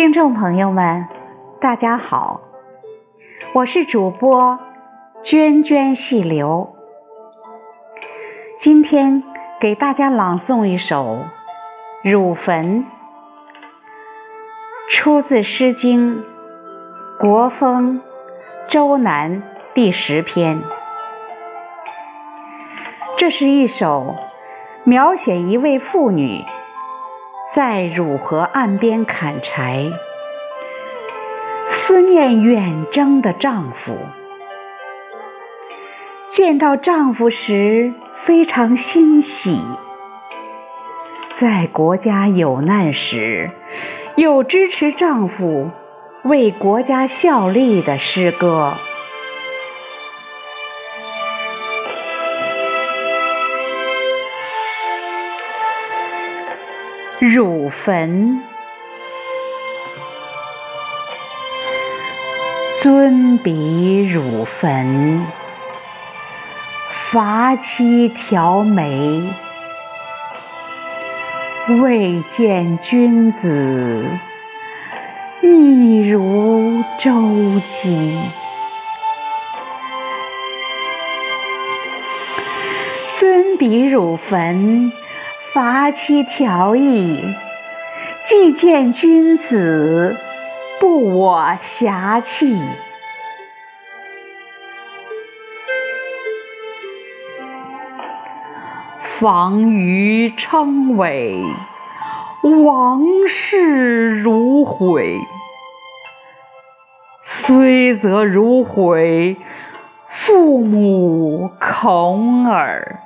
听众朋友们，大家好，我是主播涓涓细流，今天给大家朗诵一首《汝坟》，出自《诗经·国风·周南》第十篇。这是一首描写一位妇女。在汝河岸边砍柴，思念远征的丈夫。见到丈夫时非常欣喜，在国家有难时，又支持丈夫为国家效力的诗歌。汝坟，尊比汝坟，伐妻调眉，未见君子，亦如舟楫。尊比汝坟。伐期调意，既见君子，不我遐弃。防于称伟，王室如毁。虽则如毁，父母恐耳。